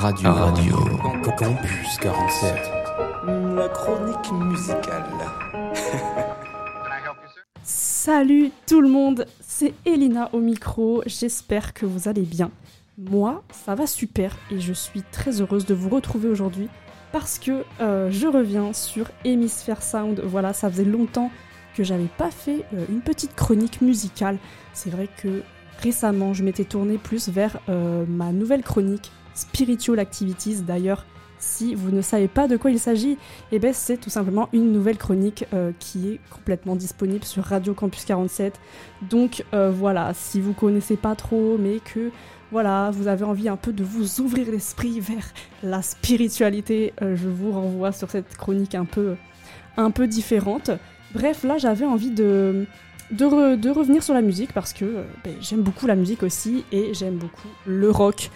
Radio. Radio. Campus 47. La chronique musicale. Salut tout le monde, c'est Elina au micro, j'espère que vous allez bien. Moi, ça va super et je suis très heureuse de vous retrouver aujourd'hui parce que euh, je reviens sur Hemisphere Sound. Voilà, ça faisait longtemps que j'avais pas fait euh, une petite chronique musicale. C'est vrai que récemment, je m'étais tournée plus vers euh, ma nouvelle chronique Spiritual Activities. D'ailleurs, si vous ne savez pas de quoi il s'agit, eh ben c'est tout simplement une nouvelle chronique euh, qui est complètement disponible sur Radio Campus 47. Donc euh, voilà, si vous connaissez pas trop, mais que voilà, vous avez envie un peu de vous ouvrir l'esprit vers la spiritualité, euh, je vous renvoie sur cette chronique un peu, un peu différente. Bref, là j'avais envie de, de, de, revenir sur la musique parce que ben, j'aime beaucoup la musique aussi et j'aime beaucoup le rock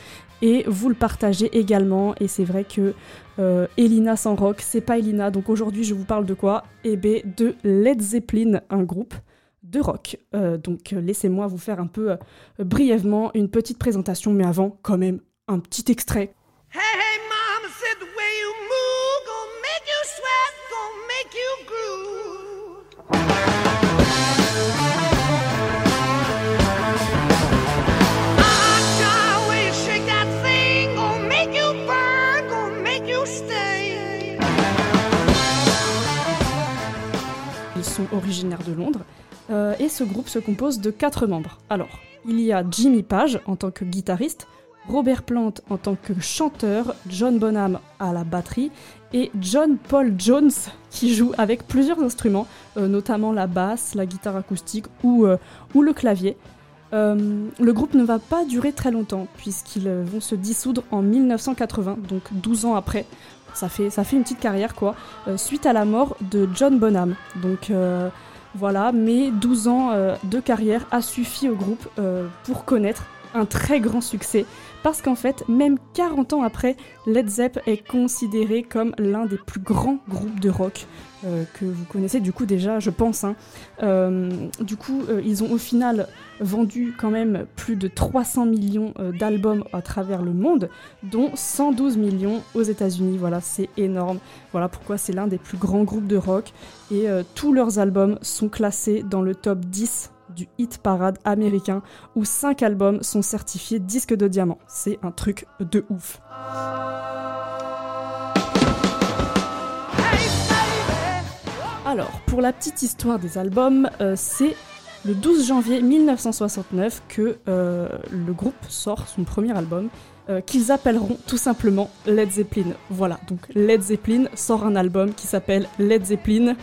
et vous le partagez également. Et c'est vrai que euh, Elina sans rock, c'est pas Elina. Donc aujourd'hui, je vous parle de quoi? Eh bien, de Led Zeppelin, un groupe de rock. Euh, donc laissez-moi vous faire un peu euh, brièvement une petite présentation, mais avant, quand même, un petit extrait. De Londres. Euh, et ce groupe se compose de quatre membres. Alors, il y a Jimmy Page en tant que guitariste, Robert Plant en tant que chanteur, John Bonham à la batterie et John Paul Jones qui joue avec plusieurs instruments, euh, notamment la basse, la guitare acoustique ou, euh, ou le clavier. Le groupe ne va pas durer très longtemps puisqu'ils vont se dissoudre en 1980, donc 12 ans après. Ça fait, une petite carrière quoi, euh, suite à la mort de John Bonham. Donc euh, voilà, mais 12 ans euh, de carrière a suffi au groupe pour connaître un très grand succès. Parce qu'en fait, même 40 ans après, Led Zepp est considéré comme l'un des plus grands groupes de rock que vous connaissez du coup déjà, je pense. Hein. du coup, ils ont au final vendu quand même plus de 300 millions d'albums à travers le monde, dont 112 millions aux États-Unis. Voilà, c'est énorme. Voilà pourquoi c'est l'un des plus grands groupes de rock. Et tous leurs albums sont classés dans le top 10 du hit parade américain où 5 albums sont certifiés disque de diamant. C'est un truc de ouf. Alors, pour la petite histoire des albums, euh, c'est le 12 janvier 1969 que euh, le groupe sort son premier album, euh, qu'ils appelleront tout simplement Led Zeppelin. Voilà, donc Led Zeppelin sort un album qui s'appelle Led Zeppelin,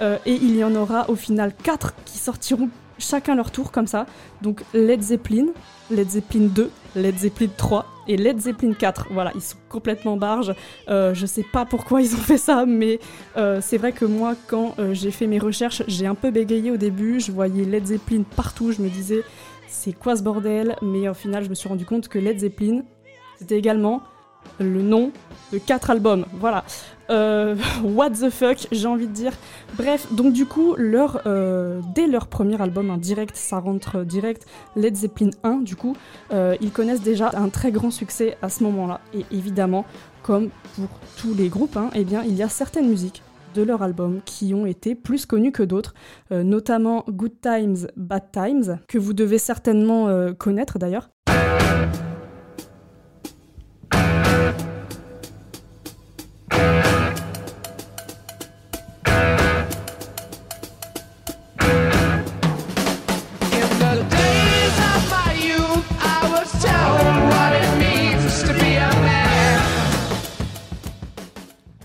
et il y en aura au final 4 qui sortiront chacun leur tour comme ça. Donc Led Zeppelin, Led Zeppelin 2, Led Zeppelin 3 et Led Zeppelin 4. Voilà, ils sont complètement barges. Euh, je sais pas pourquoi ils ont fait ça, mais euh, c'est vrai que moi, quand euh, j'ai fait mes recherches, j'ai un peu bégayé au début. Je voyais Led Zeppelin partout. Je me disais, c'est quoi ce bordel? Mais au final, je me suis rendu compte que Led Zeppelin, c'était également le nom de quatre albums. Voilà. Euh, what the fuck, j'ai envie de dire. Bref, donc du coup, leur, euh, dès leur premier album, un direct, ça rentre direct, Led Zeppelin 1, du coup, euh, ils connaissent déjà un très grand succès à ce moment-là. Et évidemment, comme pour tous les groupes, hein, eh bien, il y a certaines musiques de leur album qui ont été plus connues que d'autres, notamment Good Times, Bad Times, que vous devez certainement connaître d'ailleurs.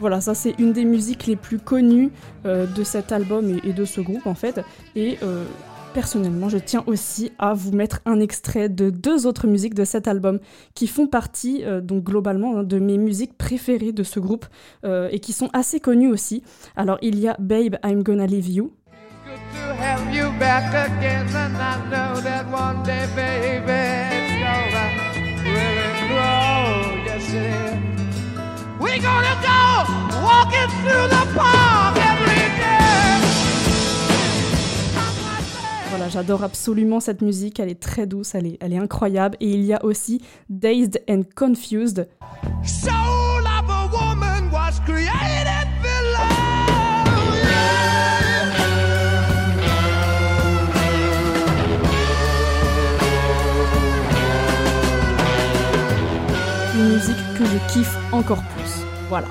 Voilà, ça c'est une des musiques les plus connues euh, de cet album et, de ce groupe en fait. Et euh, personnellement, je tiens aussi à vous mettre un extrait de deux autres musiques de cet album qui font partie, euh, donc globalement, hein, de mes musiques préférées de ce groupe et qui sont assez connues aussi. Alors il y a Babe, I'm Gonna Leave You. Voilà, Voilà, j'adore absolument cette musique, elle est très douce, elle est, elle est incroyable. Et il y a aussi Dazed and Confused. Une musique que je kiffe encore plus. Voilà.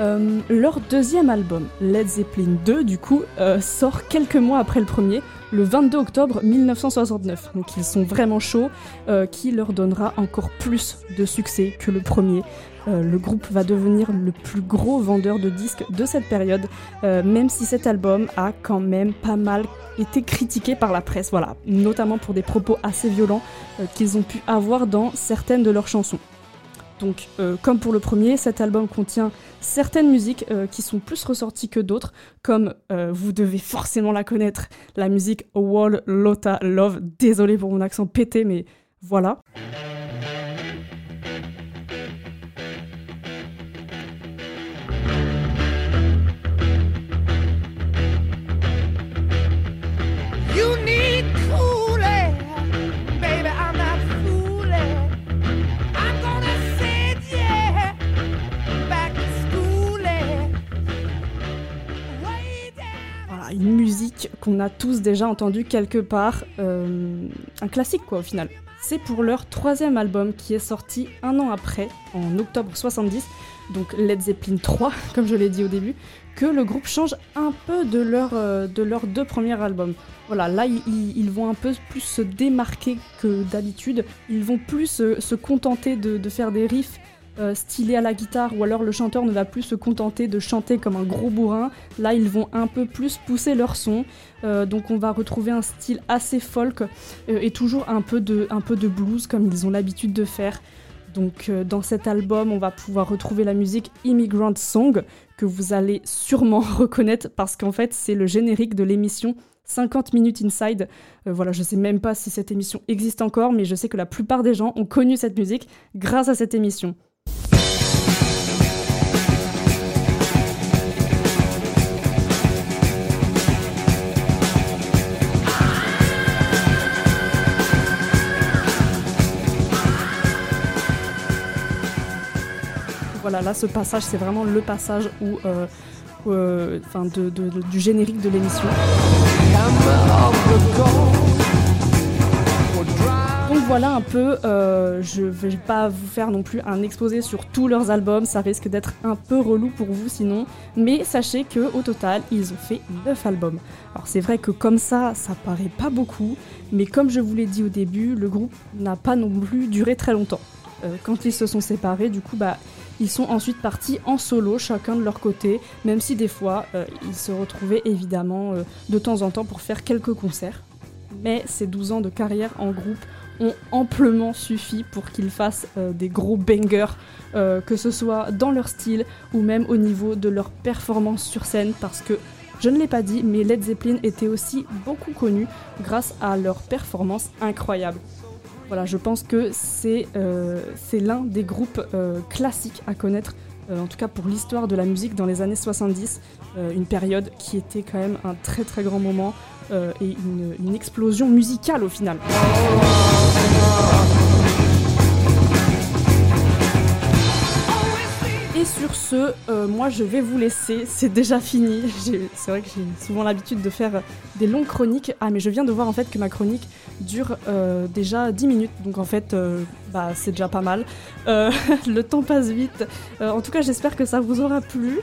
Euh, leur deuxième album, Led Zeppelin 2, du coup, euh, sort quelques mois après le premier, le 22 octobre 1969. Donc ils sont vraiment chauds, euh, qui leur donnera encore plus de succès que le premier. le groupe va devenir le plus gros vendeur de disques de cette période, même si cet album a quand même pas mal été critiqué par la presse, voilà, notamment pour des propos assez violents qu'ils ont pu avoir dans certaines de leurs chansons. Donc, euh, comme pour le premier, cet album contient certaines musiques euh, qui sont plus ressorties que d'autres, comme euh, vous devez forcément la connaître, la musique Wall Lotta Love. Désolé pour mon accent pété, mais voilà. Qu'on a tous déjà entendue quelque part, euh, un classique quoi au final. C'est pour leur troisième album qui est sorti un an après, en octobre 70, donc Led Zeppelin 3, comme je l'ai dit au début, que le groupe change un peu de, euh, de leurs deux premiers albums. Voilà, là ils, vont un peu plus se démarquer que d'habitude, ils vont plus se, contenter de faire des riffs euh, stylé à la guitare ou alors le chanteur ne va plus se contenter de chanter comme un gros bourrin. Là, ils vont un peu plus pousser leur son. Euh, donc on va retrouver un style assez folk euh, et toujours un peu, de, un peu de blues comme ils ont l'habitude de faire. Donc dans cet album, on va pouvoir retrouver la musique Immigrant Song que vous allez sûrement reconnaître parce qu'en fait, c'est le générique de l'émission 50 minutes inside. voilà, je sais même pas si cette émission existe encore, mais je sais que la plupart des gens ont connu cette musique grâce à cette émission. Là, ce passage, c'est vraiment le passage où, euh, euh, du générique de l'émission. Donc voilà un peu, euh, je vais pas vous faire non plus un exposé sur tous leurs albums, ça risque d'être un peu relou pour vous sinon, mais sachez que au total, ils ont fait 9 albums. Alors c'est vrai que comme ça, ça paraît pas beaucoup, mais comme je vous l'ai dit au début, le groupe n'a pas non plus duré très longtemps. quand ils se sont séparés, du coup, bah, ils sont ensuite partis en solo, chacun de leur côté, même si des fois euh, ils se retrouvaient évidemment euh, de temps en temps pour faire quelques concerts. Mais ces 12 ans de carrière en groupe ont amplement suffi pour qu'ils fassent euh, des gros bangers, que ce soit dans leur style ou même au niveau de leur performance sur scène, parce que je ne l'ai pas dit, mais Led Zeppelin était aussi beaucoup connu grâce à leur performance incroyable. Voilà, je pense que c'est euh, l'un des groupes euh, classiques à connaître, euh, en tout cas pour l'histoire de la musique dans les années 70, une période qui était quand même un très très grand moment et une explosion musicale au final. Sur ce, euh, moi je vais vous laisser. C'est déjà fini. C'est vrai que j'ai souvent l'habitude de faire des longues chroniques. Ah, mais je viens de voir en fait que ma chronique dure euh, déjà 10 minutes. Donc en fait, euh, bah, c'est déjà pas mal. le temps passe vite. en tout cas, j'espère que ça vous aura plu.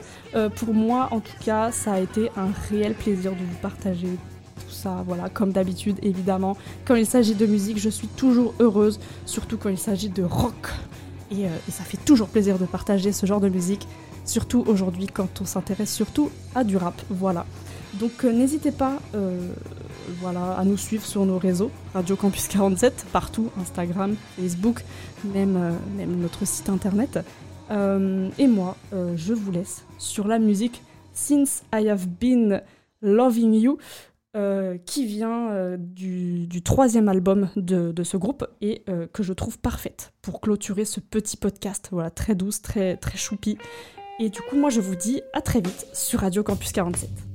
pour moi, en tout cas, ça a été un réel plaisir de vous partager tout ça, voilà, comme d'habitude, évidemment. Quand il s'agit de musique, je suis toujours heureuse, surtout quand il s'agit de rock. Euh, et, ça fait toujours plaisir de partager ce genre de musique, surtout aujourd'hui quand on s'intéresse surtout à du rap. Voilà. Donc euh, n'hésitez pas euh, à nous suivre sur nos réseaux, Radio Campus 47, partout, Instagram, Facebook, même notre site internet. et moi, je vous laisse sur la musique Since I Have Been Loving You. Euh, qui vient euh, du, troisième album de, ce groupe et euh, que je trouve parfaite pour clôturer ce petit podcast. Voilà, très douce, très, très choupi. Et du coup, moi, je vous dis à très vite sur Radio Campus 47.